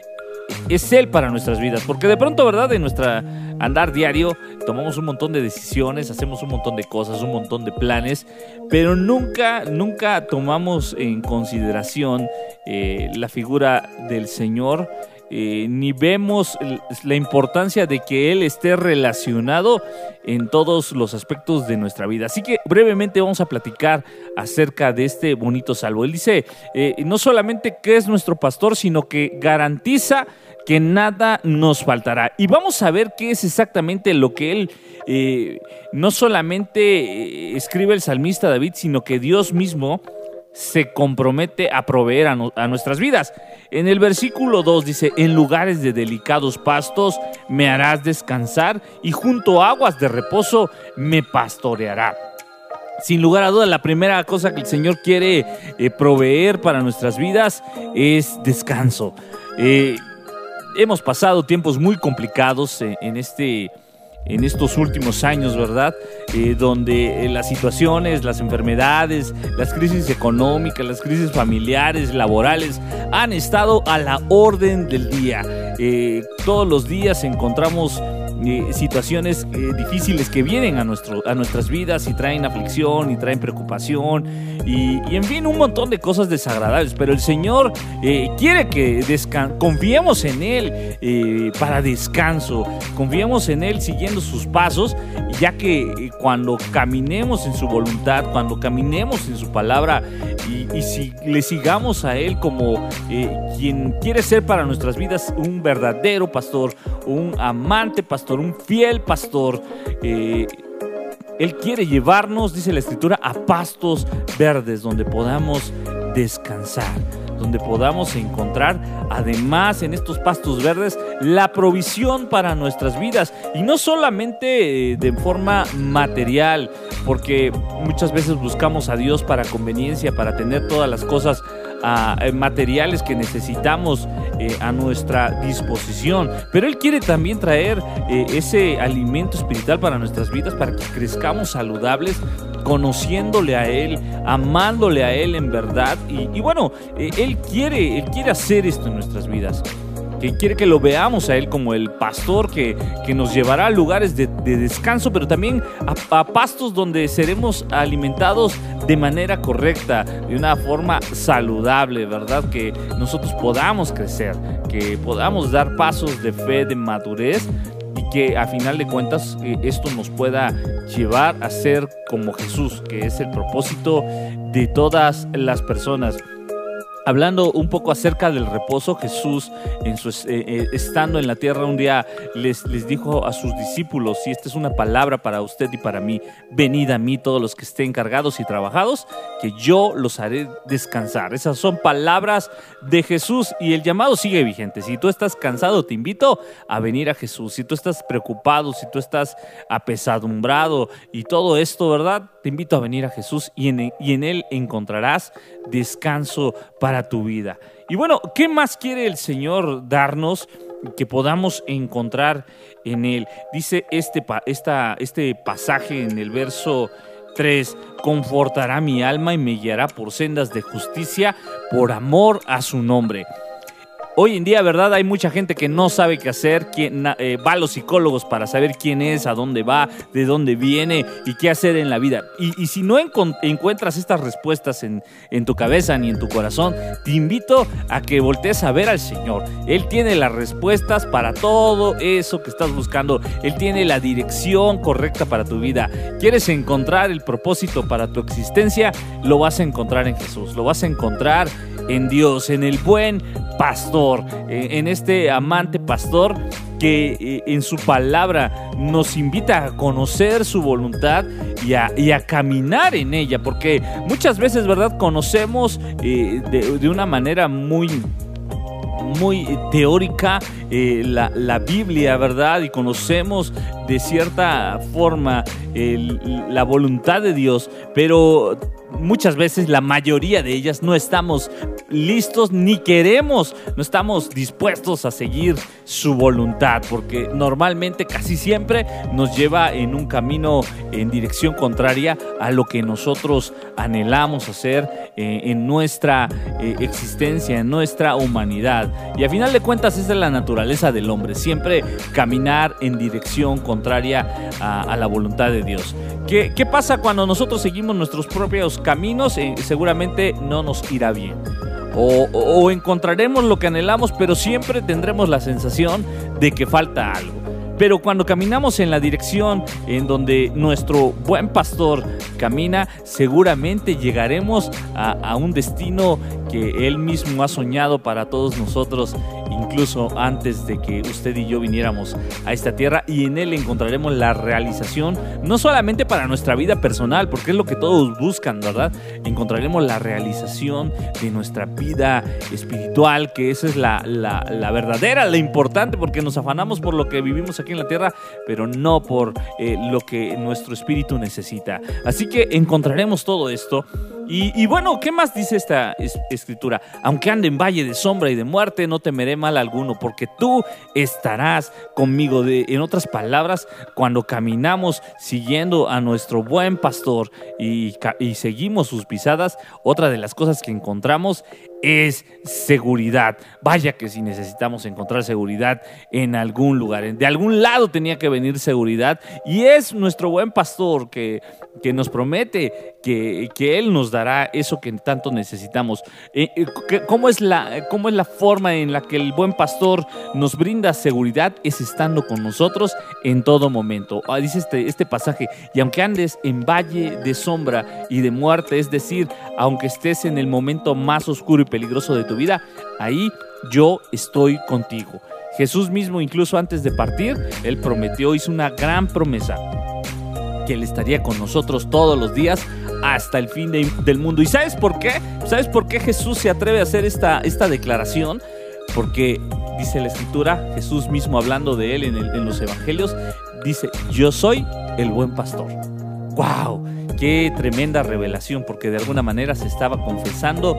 es Él para nuestras vidas. Porque de pronto, ¿verdad? En nuestra andar diario tomamos un montón de decisiones, hacemos un montón de cosas, un montón de planes, pero nunca, nunca tomamos en consideración eh, la figura del Señor eh, ni vemos la importancia de que Él esté relacionado en todos los aspectos de nuestra vida. Así que brevemente vamos a platicar acerca de este bonito salvo. Él dice, eh, no solamente que es nuestro pastor, sino que garantiza que nada nos faltará. Y vamos a ver qué es exactamente lo que Él... Eh, no solamente escribe el salmista David, sino que Dios mismo se compromete a proveer a, nuestras vidas. En el versículo 2 dice, en lugares de delicados pastos me harás descansar y junto a aguas de reposo me pastoreará. Sin lugar a dudas, la primera cosa que el Señor quiere eh, proveer para nuestras vidas es descanso. Eh, hemos pasado tiempos muy complicados eh, en este en estos últimos años, ¿verdad? Eh, donde eh, las situaciones, las enfermedades, las crisis económicas, las crisis familiares, laborales, han estado a la orden del día. Eh, todos los días encontramos situaciones eh, difíciles que vienen a, nuestro, a nuestras vidas y traen aflicción y traen preocupación y, en fin un montón de cosas desagradables. Pero el Señor eh, quiere que confiemos en Él eh, para descanso, confiemos en Él siguiendo sus pasos, ya que cuando caminemos en su voluntad, cuando caminemos en su palabra y, y si le sigamos a Él como quien quiere ser para nuestras vidas un verdadero pastor, un amante pastor, un fiel pastor. Eh, él quiere llevarnos, dice la escritura, a pastos verdes donde podamos descansar, donde podamos encontrar, además en estos pastos verdes, la provisión para nuestras vidas. Y no solamente eh, de forma material, porque muchas veces buscamos a Dios para conveniencia, para tener todas las cosas eh, materiales que necesitamos eh, a nuestra disposición. Pero Él quiere también traer eh, ese alimento espiritual para nuestras vidas, para que crezcamos saludables, conociéndole a Él, amándole a Él en verdad. Y, bueno, Él quiere, Él quiere hacer esto en nuestras vidas. Que quiere que lo veamos a Él como el pastor que, que nos llevará a lugares de, descanso, pero también a, pastos donde seremos alimentados de manera correcta, de una forma saludable, ¿verdad? Que nosotros podamos crecer, que podamos dar pasos de fe, de madurez y que a final de cuentas eh, esto nos pueda llevar a ser como Jesús, que es el propósito de todas las personas. Hablando un poco acerca del reposo, Jesús, eh, eh, estando en la tierra un día, les, les dijo a sus discípulos, y esta es una palabra para usted y para mí, venid a mí todos los que estén cargados y trabajados, que yo los haré descansar. Esas son palabras de Jesús y el llamado sigue vigente. Si tú estás cansado, te invito a venir a Jesús. Si tú estás preocupado, si tú estás apesadumbrado y todo esto, ¿verdad? Te invito a venir a Jesús y en, y en Él encontrarás descanso para tu vida. Y bueno, ¿qué más quiere el Señor darnos que podamos encontrar en Él? Dice este, esta, este pasaje en el verso 3, confortará mi alma y me guiará por sendas de justicia por amor a su nombre. Hoy en día, ¿verdad? Hay mucha gente que no sabe qué hacer, quién, eh, va a los psicólogos para saber quién es, a dónde va, de dónde viene y qué hacer en la vida. Y, si no encuentras estas respuestas en, en, tu cabeza ni en tu corazón, te invito a que voltees a ver al Señor. Él tiene las respuestas para todo eso que estás buscando. Él tiene la dirección correcta para tu vida. ¿Quieres encontrar el propósito para tu existencia? Lo vas a encontrar en Jesús. Lo vas a encontrar en Dios, en el buen pastor, eh, en este amante pastor que eh, en su palabra nos invita a conocer su voluntad y a, caminar en ella, porque muchas veces, ¿verdad? Conocemos eh, de, una manera muy muy teórica la, la, Biblia, ¿verdad? Y conocemos de cierta forma la voluntad de Dios, pero muchas veces la mayoría de ellas no estamos listos ni queremos, no estamos dispuestos a seguir su voluntad, porque normalmente casi siempre nos lleva en un camino en dirección contraria a lo que nosotros anhelamos hacer eh, en nuestra eh, existencia, en nuestra humanidad. Y a final de cuentas es la naturaleza del hombre, siempre caminar en dirección contraria a, la voluntad de Dios. ¿Qué, ¿Qué, pasa cuando nosotros seguimos nuestros propios caminos? Eh, seguramente no nos irá bien o, encontraremos lo que anhelamos, pero siempre tendremos la sensación de que falta algo. Pero cuando caminamos en la dirección en donde nuestro buen pastor camina, seguramente llegaremos a, un destino que Él mismo ha soñado para todos nosotros, incluso antes de que usted y yo viniéramos a esta tierra, y en Él encontraremos la realización, no solamente para nuestra vida personal, porque es lo que todos buscan, ¿verdad? Encontraremos la realización de nuestra vida espiritual, que esa es la, la, verdadera, la importante, porque nos afanamos por lo que vivimos aquí en la tierra, pero no por eh, lo que nuestro espíritu necesita. Así que encontraremos todo esto y, bueno, ¿qué más dice esta escritura? Aunque ande en valle de sombra y de muerte, no temeré mal alguno, porque tú estarás conmigo. De, en otras palabras, cuando caminamos siguiendo a nuestro buen pastor y, y seguimos sus pisadas, otra de las cosas que encontramos es seguridad. Vaya que si necesitamos encontrar seguridad en algún lugar, de algún lado tenía que venir seguridad y es nuestro buen pastor que, que nos promete que, que, Él nos dará eso que tanto necesitamos. Eh, eh, ¿Cómo es, la, ¿Cómo es la forma en la que el buen pastor nos brinda seguridad? Es estando con nosotros en todo momento. Ah, dice este, este pasaje, y aunque andes en valle de sombra y de muerte, es decir, aunque estés en el momento más oscuro peligroso de tu vida, ahí yo estoy contigo. Jesús mismo, incluso antes de partir, Él prometió, hizo una gran promesa, que Él estaría con nosotros todos los días hasta el fin del mundo. ¿Y sabes por qué? ¿Sabes por qué Jesús se atreve a hacer esta, esta declaración? Porque dice la escritura, Jesús mismo hablando de Él en los evangelios, dice, yo soy el buen pastor. ¡Wow! Qué tremenda revelación, porque de alguna manera se estaba confesando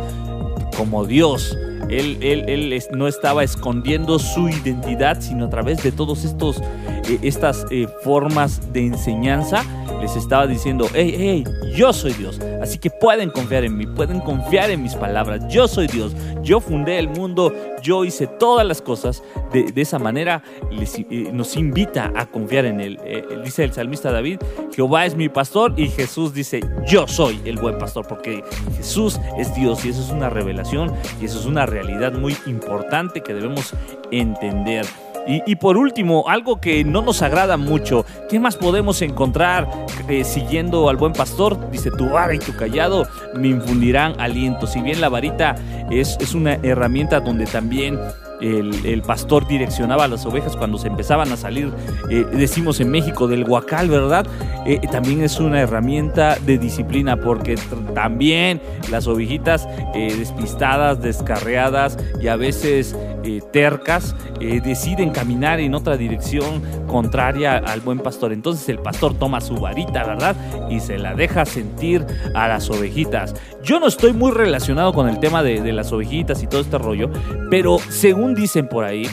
como Dios Él, él, él no estaba escondiendo su identidad, sino a través de estos eh, estas eh, formas de enseñanza les estaba diciendo, hey, hey, yo soy Dios, así que pueden confiar en mí, pueden confiar en mis palabras, yo soy Dios, yo fundé el mundo, yo hice todas las cosas, de, esa manera eh, nos invita a confiar en Él. Eh, dice el salmista David, Jehová es mi pastor y Jesús dice, yo soy el buen pastor, porque Jesús es Dios y eso es una revelación y eso es una realidad muy importante que debemos entender. Y, por último, algo que no nos agrada mucho, ¿qué más podemos encontrar eh, siguiendo al buen pastor? Dice, tu vara y tu callado me infundirán aliento. Si bien la varita es, es una herramienta donde también el, pastor direccionaba a las ovejas cuando se empezaban a salir, eh, decimos en México, del huacal, ¿verdad? Eh, también es una herramienta de disciplina porque también las ovejitas eh, despistadas, descarriadas y a veces eh, tercas eh, deciden caminar en otra dirección contraria al buen pastor. Entonces el pastor toma su varita, ¿verdad? Y se la deja sentir a las ovejitas. Yo no estoy muy relacionado con el tema de, de las ovejitas y todo este rollo, pero según dicen por ahí,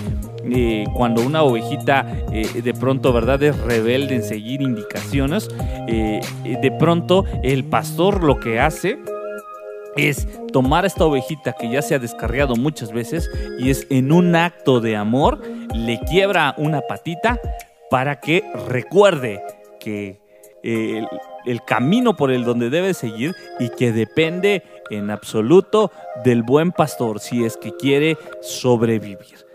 eh, cuando una ovejita eh, de pronto, ¿verdad?, es rebelde en seguir indicaciones, eh, de pronto el pastor lo que hace es tomar a esta ovejita que ya se ha descarriado muchas veces y es en un acto de amor, le quiebra una patita para que recuerde que el, el camino por el donde debe seguir y que depende en absoluto del buen pastor si es que quiere sobrevivir.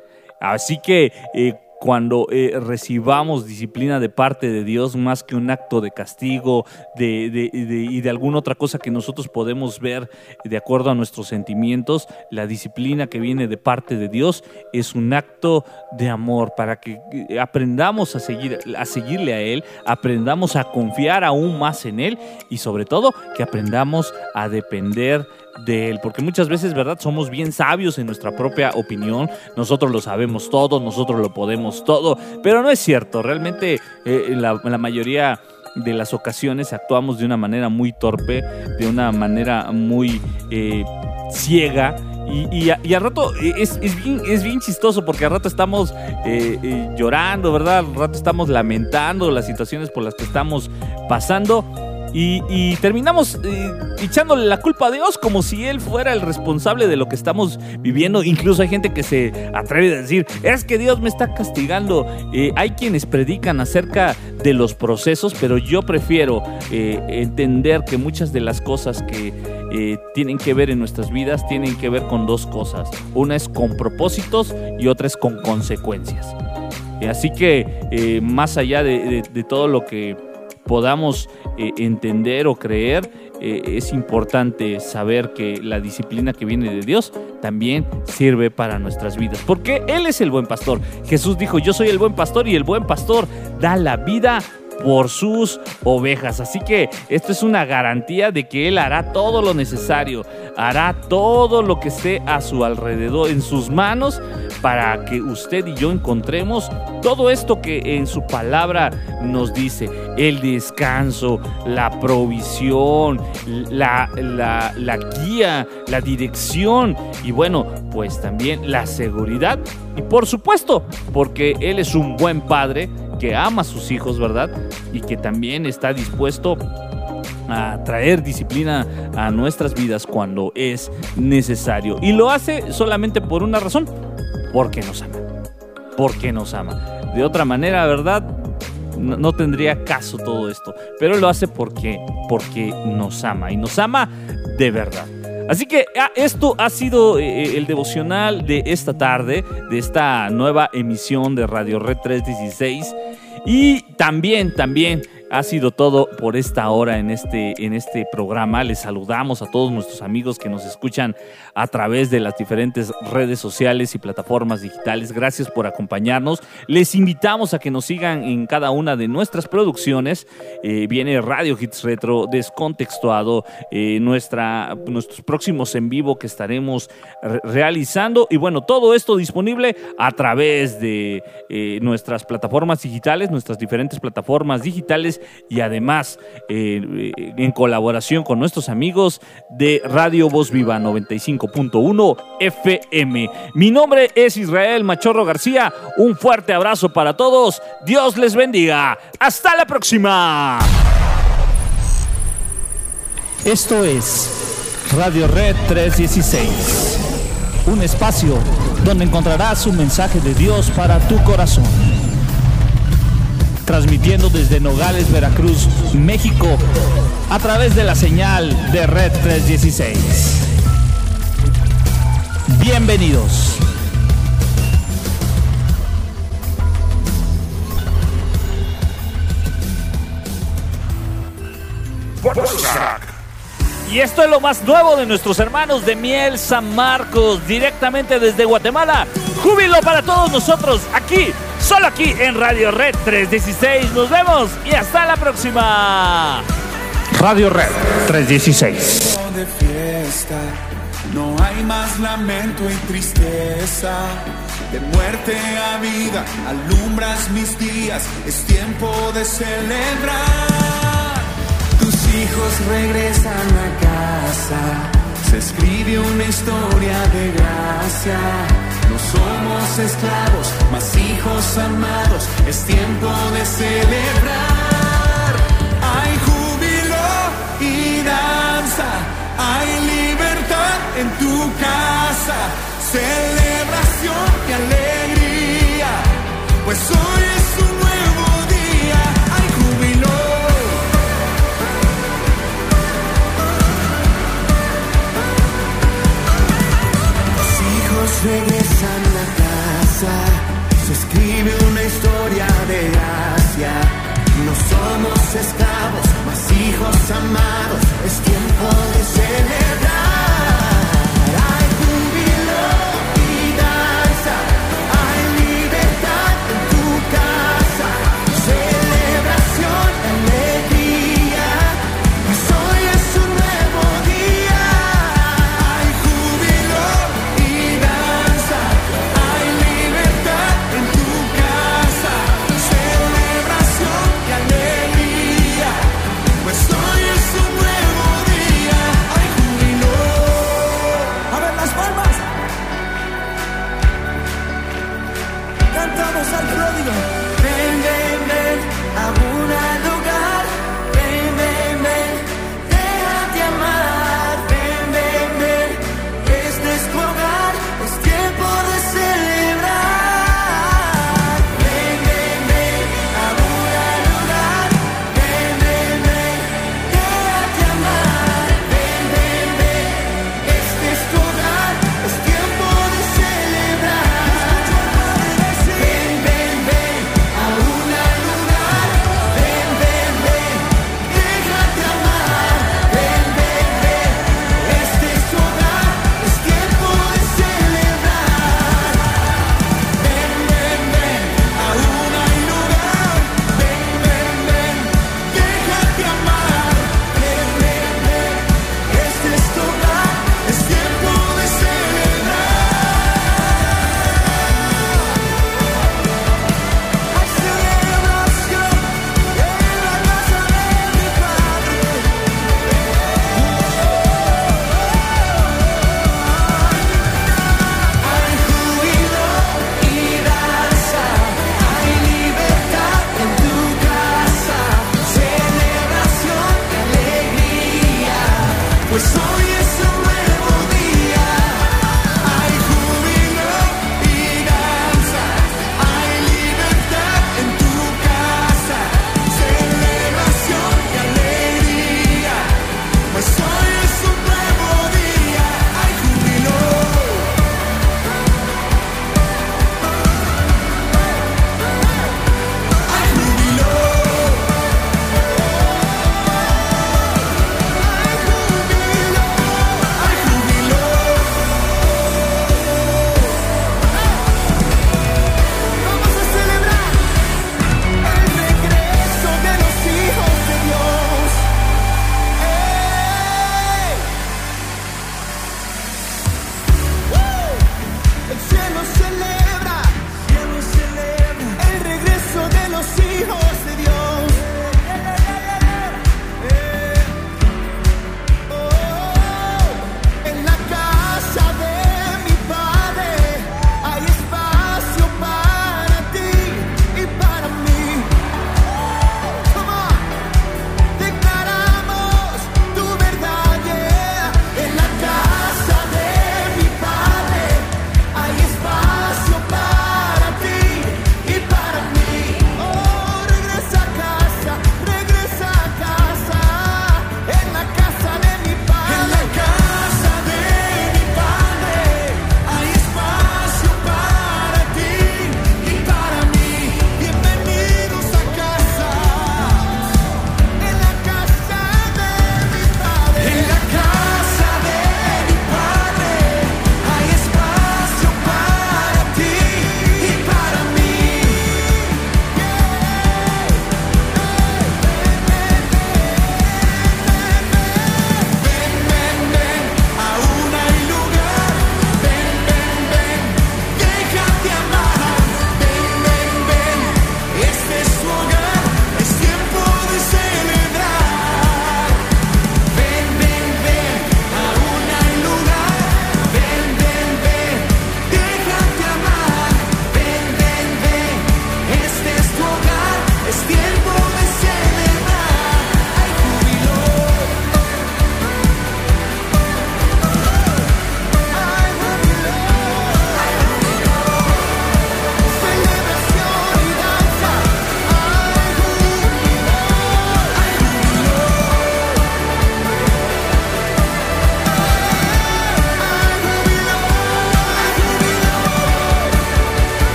Así que eh, cuando eh, recibamos disciplina de parte de Dios, más que un acto de castigo y de alguna otra cosa que nosotros podemos ver de acuerdo a nuestros sentimientos, la disciplina que viene de parte de Dios es un acto de amor para que eh, aprendamos a, seguir, a seguirle a Él, aprendamos a confiar aún más en Él y sobre todo que aprendamos a depender de él, porque muchas veces, ¿verdad? Somos bien sabios en nuestra propia opinión, nosotros lo sabemos todo, nosotros lo podemos todo, pero no es cierto, realmente eh, la, mayoría de las ocasiones actuamos de una manera muy torpe, de una manera muy eh, ciega. Y, al rato eh, es, bien, chistoso porque al rato estamos llorando, ¿verdad? Al rato estamos lamentando las situaciones por las que estamos pasando. Y, terminamos eh, echándole la culpa a Dios como si Él fuera el responsable de lo que estamos viviendo. Incluso hay gente que se atreve a decir, es que Dios me está castigando. Eh, hay quienes predican acerca de los procesos, pero yo prefiero eh, entender que muchas de las cosas que tienen que ver en nuestras vidas tienen que ver con dos cosas. Una es con propósitos y otra es con consecuencias. Eh, Así que más allá de todo lo que podamos eh, entender o creer, eh, es importante saber que la disciplina que viene de Dios también sirve para nuestras vidas. Porque Él es el buen pastor. Jesús dijo, yo soy el buen pastor y el buen pastor da la vida por sus ovejas. Así que esto es una garantía de que Él hará todo lo necesario, hará todo lo que esté a su alrededor, en sus manos, para que usted y yo encontremos todo esto que en su palabra nos dice, el descanso, la provisión, la, la, la guía, la dirección y bueno, pues también la seguridad. Y por supuesto, porque Él es un buen padre que ama a sus hijos, ¿verdad? Y que también está dispuesto a traer disciplina a nuestras vidas cuando es necesario. Y lo hace solamente por una razón, porque nos ama. Porque nos ama. De otra manera, ¿verdad? No, tendría caso todo esto. Pero lo hace porque, porque nos ama. Y nos ama de verdad. Así que ah, esto ha sido eh, el devocional de esta tarde, de esta nueva emisión de Radio Red 316. Y también, también ha sido todo por esta hora en este, en este programa. Les saludamos a todos nuestros amigos que nos escuchan a través de las diferentes redes sociales y plataformas digitales. Gracias por acompañarnos. Les invitamos a que nos sigan en cada una de nuestras producciones. Eh, viene Radio Hits Retro, Descontextuado, eh, nuestra, nuestros próximos en vivo que estaremos re- realizando. Y bueno, todo esto disponible a través de eh, nuestras plataformas digitales, nuestras diferentes plataformas digitales Y además eh, en colaboración con nuestros amigos de Radio Voz Viva 95.1 FM. Mi nombre es Israel Machorro García. Un fuerte abrazo para todos. Dios les bendiga. Hasta la próxima. Esto es Radio Red 316, un espacio donde encontrarás un mensaje de Dios para tu corazón. Transmitiendo desde Nogales, Veracruz, México, a través de la señal de Red 316. Bienvenidos. Y esto es lo más nuevo de nuestros hermanos de Miel San Marcos, directamente desde Guatemala. Júbilo para todos nosotros, aquí, solo aquí en Radio Red 316. Nos vemos y hasta la próxima. Radio Red 316. de fiesta, no hay más lamento y tristeza. De muerte a vida, alumbras mis días, es tiempo de celebrar. Tus hijos regresan a casa, se escribe una historia de gracia. No somos esclavos, mas hijos amados, es tiempo de celebrar. Hay júbilo y danza, hay libertad en tu casa, celebración y alegría, pues hoy es un regresan a casa, se escribe una historia de gracia. No somos esclavos, mas hijos amados, es tiempo de celebrar.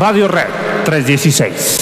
Radio Red 316.